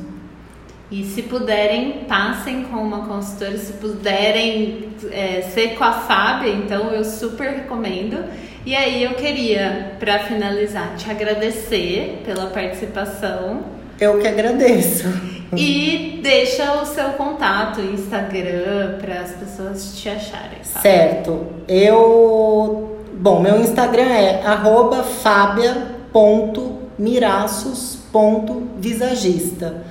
Speaker 2: E se puderem, passem com uma consultora. Se puderem é, ser com a Fábia, então eu super recomendo. E aí eu queria, para finalizar, te agradecer pela participação.
Speaker 3: Eu que agradeço.
Speaker 2: E deixa o seu contato, Instagram, para as pessoas te acharem. tá?
Speaker 3: Certo. Eu. Bom, meu Instagram é arroba fabia.miraços.visagista.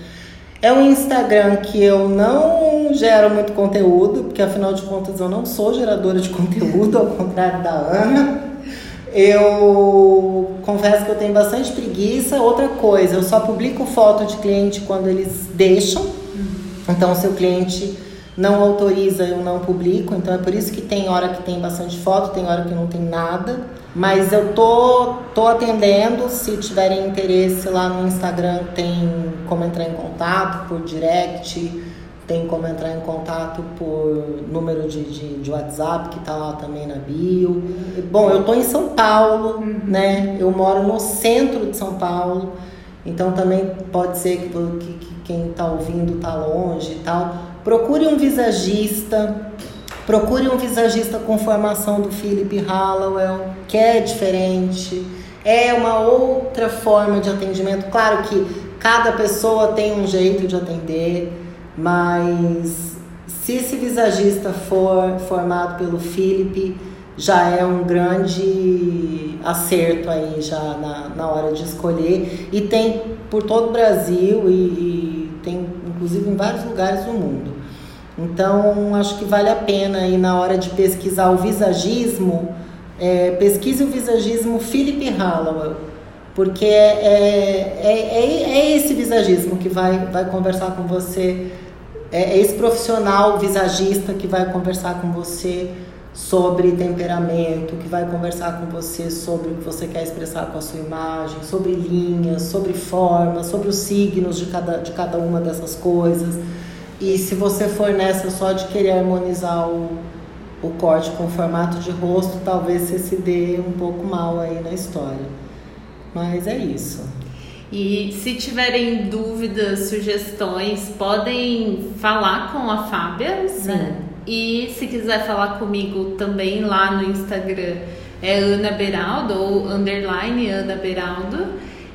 Speaker 3: É um Instagram que eu não gero muito conteúdo, porque afinal de contas eu não sou geradora de conteúdo, ao contrário da Ana. Eu confesso que eu tenho bastante preguiça. Outra coisa, eu só publico foto de cliente quando eles deixam. Então, se o cliente não autoriza, eu não publico. Então, é por isso que tem hora que tem bastante foto, tem hora que não tem nada. Mas eu tô, tô atendendo. Se tiverem interesse lá no Instagram, tem como entrar em contato por direct tem como entrar em contato por número de, de, de WhatsApp, que está lá também na bio. Bom, eu estou em São Paulo, uhum. né? Eu moro no centro de São Paulo, então também pode ser que, que, que quem está ouvindo está longe e tal. Procure um visagista, procure um visagista com formação do Philip Hallowell, que é diferente. É uma outra forma de atendimento. Claro que cada pessoa tem um jeito de atender mas se esse visagista for formado pelo Felipe, já é um grande acerto aí já na, na hora de escolher. E tem por todo o Brasil e, e tem inclusive em vários lugares do mundo. Então acho que vale a pena aí na hora de pesquisar o visagismo, é, pesquise o visagismo Philip Hallowell, porque é, é, é, é, esse visagismo que vai, vai conversar com você é, é esse profissional visagista que vai conversar com você sobre temperamento, que vai conversar com você sobre o que você quer expressar com a sua imagem, sobre linhas, sobre formas, sobre os signos de cada, de cada uma dessas coisas. E se você for nessa só de querer harmonizar o, o corte com o formato de rosto, talvez você se dê um pouco mal aí na história. Mas é isso.
Speaker 2: E se tiverem dúvidas, sugestões, podem falar com a Fábia.
Speaker 3: Sim. Né?
Speaker 2: E se quiser falar comigo também lá no Instagram é Ana Beraldo ou underline Ana Beraldo.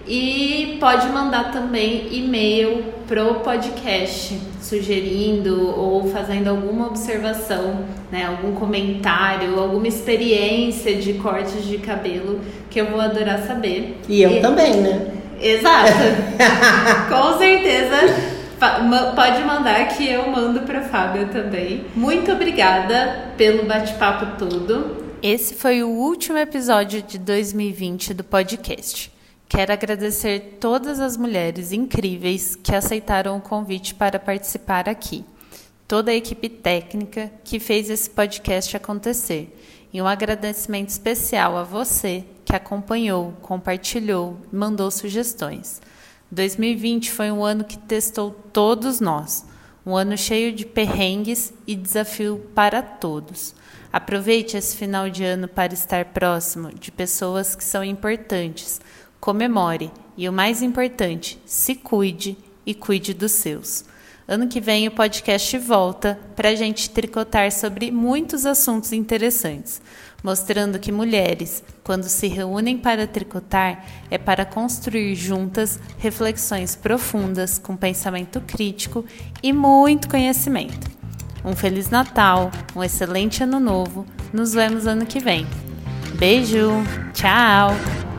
Speaker 2: E pode mandar também e-mail pro podcast, sugerindo ou fazendo alguma observação, né, algum comentário, alguma experiência de cortes de cabelo que eu vou adorar saber.
Speaker 3: E eu e... também, né?
Speaker 2: Exato. Com certeza. Pode mandar que eu mando para Fábio também. Muito obrigada pelo bate-papo todo. Esse foi o último episódio de 2020 do podcast. Quero agradecer todas as mulheres incríveis que aceitaram o convite para participar aqui. Toda a equipe técnica que fez esse podcast acontecer. E um agradecimento especial a você que acompanhou, compartilhou, mandou sugestões. 2020 foi um ano que testou todos nós, um ano cheio de perrengues e desafio para todos. Aproveite esse final de ano para estar próximo de pessoas que são importantes. Comemore e o mais importante, se cuide e cuide dos seus. Ano que vem o podcast volta para a gente tricotar sobre muitos assuntos interessantes mostrando que mulheres, quando se reúnem para tricotar, é para construir juntas reflexões profundas com pensamento crítico e muito conhecimento. Um Feliz Natal, um excelente Ano Novo, nos vemos ano que vem. Beijo, tchau!